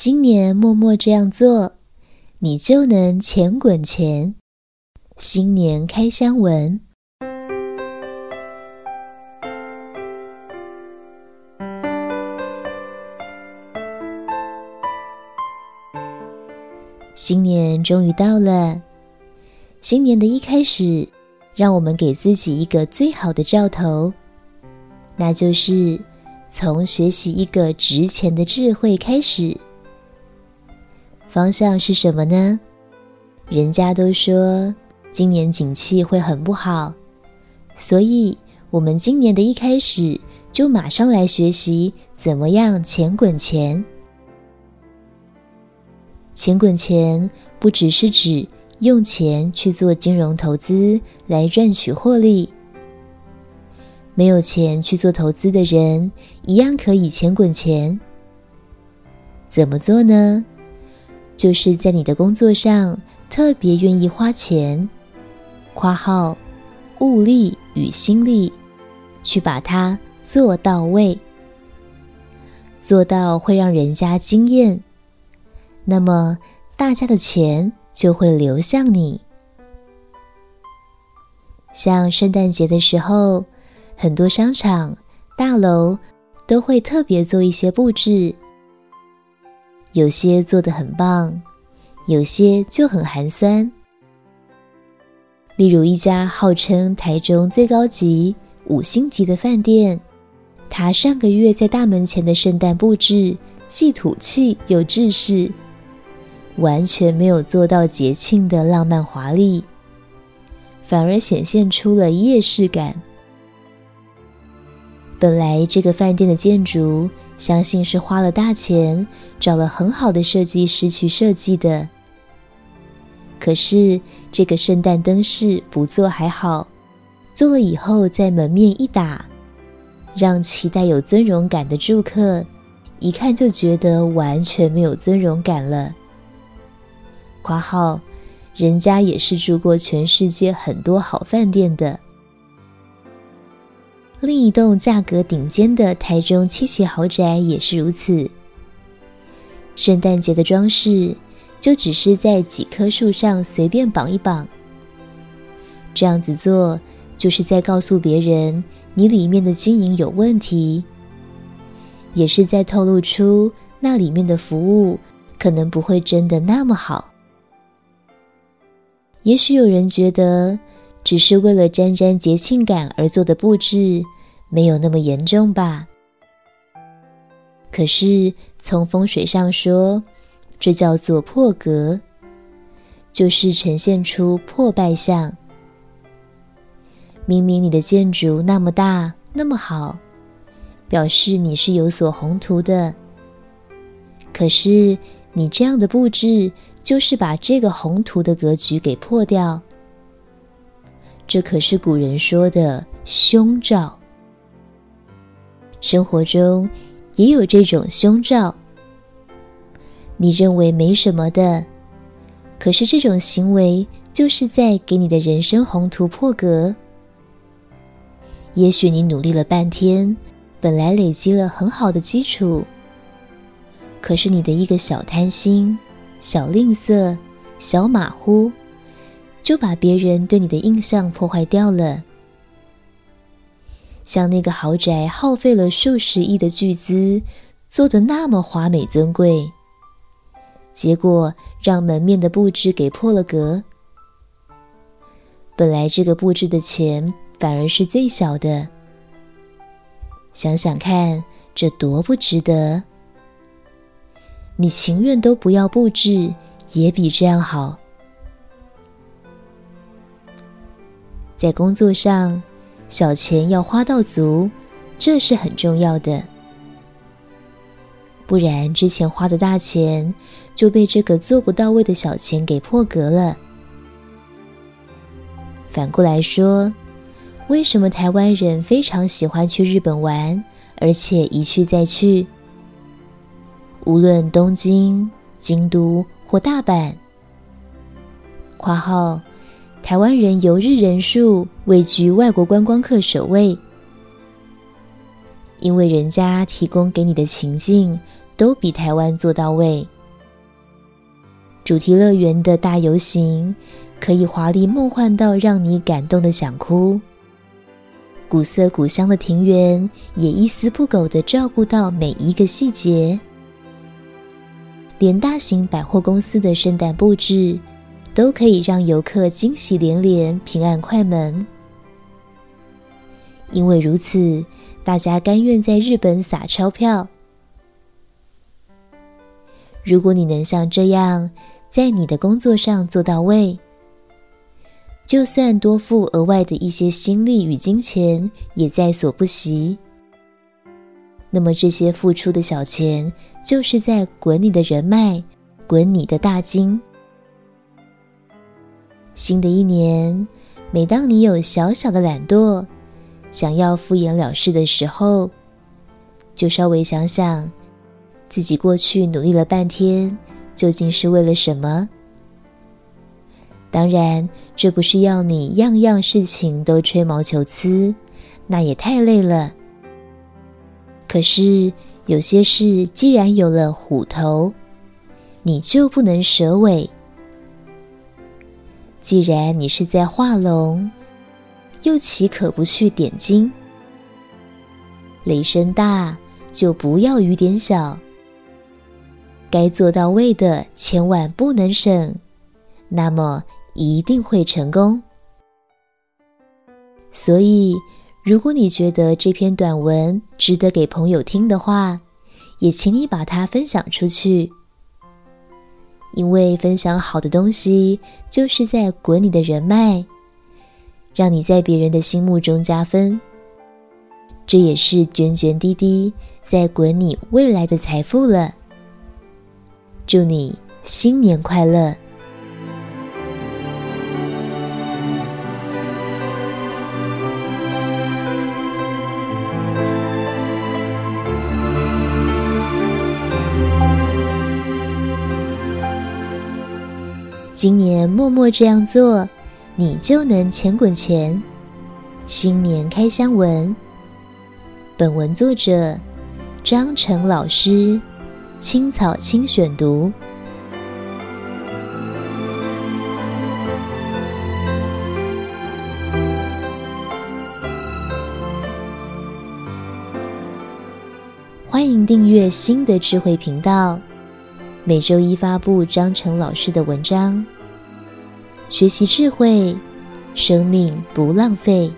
今年默默这样做，你就能钱滚钱。新年开箱文。新年终于到了，新年的一开始，让我们给自己一个最好的兆头，那就是从学习一个值钱的智慧开始。方向是什么呢？人家都说今年景气会很不好，所以我们今年的一开始就马上来学习怎么样钱滚钱。钱滚钱不只是指用钱去做金融投资来赚取获利，没有钱去做投资的人一样可以钱滚钱。怎么做呢？就是在你的工作上特别愿意花钱（括号物力与心力）去把它做到位，做到会让人家惊艳，那么大家的钱就会流向你。像圣诞节的时候，很多商场、大楼都会特别做一些布置。有些做得很棒，有些就很寒酸。例如一家号称台中最高级五星级的饭店，它上个月在大门前的圣诞布置既土气又制式，完全没有做到节庆的浪漫华丽，反而显现出了夜市感。本来这个饭店的建筑，相信是花了大钱，找了很好的设计师去设计的。可是这个圣诞灯饰不做还好，做了以后在门面一打，让期待有尊荣感的住客一看就觉得完全没有尊荣感了。括号，人家也是住过全世界很多好饭店的。另一栋价格顶尖的台中七期豪宅也是如此。圣诞节的装饰就只是在几棵树上随便绑一绑，这样子做就是在告诉别人你里面的经营有问题，也是在透露出那里面的服务可能不会真的那么好。也许有人觉得，只是为了沾沾节庆感而做的布置，没有那么严重吧？可是从风水上说，这叫做破格，就是呈现出破败相。明明你的建筑那么大，那么好，表示你是有所宏图的，可是你这样的布置，就是把这个宏图的格局给破掉。这可是古人说的凶兆，生活中也有这种凶兆。你认为没什么的，可是这种行为就是在给你的人生宏图破格。也许你努力了半天，本来累积了很好的基础，可是你的一个小贪心、小吝啬、小马虎。就把别人对你的印象破坏掉了。像那个豪宅耗费了数十亿的巨资，做得那么华美尊贵，结果让门面的布置给破了格。本来这个布置的钱反而是最小的，想想看，这多不值得！你情愿都不要布置，也比这样好。在工作上，小钱要花到足，这是很重要的。不然之前花的大钱就被这个做不到位的小钱给破格了。反过来说，为什么台湾人非常喜欢去日本玩，而且一去再去？无论东京、京都或大阪（括号）。台湾人游日人数位居外国观光客首位，因为人家提供给你的情境都比台湾做到位。主题乐园的大游行可以华丽梦幻到让你感动的想哭，古色古香的庭园也一丝不苟的照顾到每一个细节，连大型百货公司的圣诞布置都可以让游客惊喜连连，平安快门。因为如此，大家甘愿在日本撒钞票。如果你能像这样在你的工作上做到位，就算多付额外的一些心力与金钱，也在所不惜。那么这些付出的小钱，就是在滚你的人脉，滚你的大金。新的一年，每当你有小小的懒惰，想要敷衍了事的时候，就稍微想想，自己过去努力了半天，究竟是为了什么？当然，这不是要你样样事情都吹毛求疵，那也太累了。可是有些事既然有了虎头，你就不能蛇尾。既然你是在画龙。又岂可不去点睛？雷声大，就不要雨点小。该做到位的，千万不能省，那么一定会成功。所以，如果你觉得这篇短文值得给朋友听的话，也请你把它分享出去。因为分享好的东西，就是在滚你的人脉。让你在别人的心目中加分，这也是涓涓滴滴在滚你未来的财富了。祝你新年快乐！今年默默这样做。你就能钱滚钱，新年开箱文。本文作者张成老师，青草青选读。欢迎订阅新的智慧频道，每周一发布张成老师的文章。学习智慧，生命不浪费。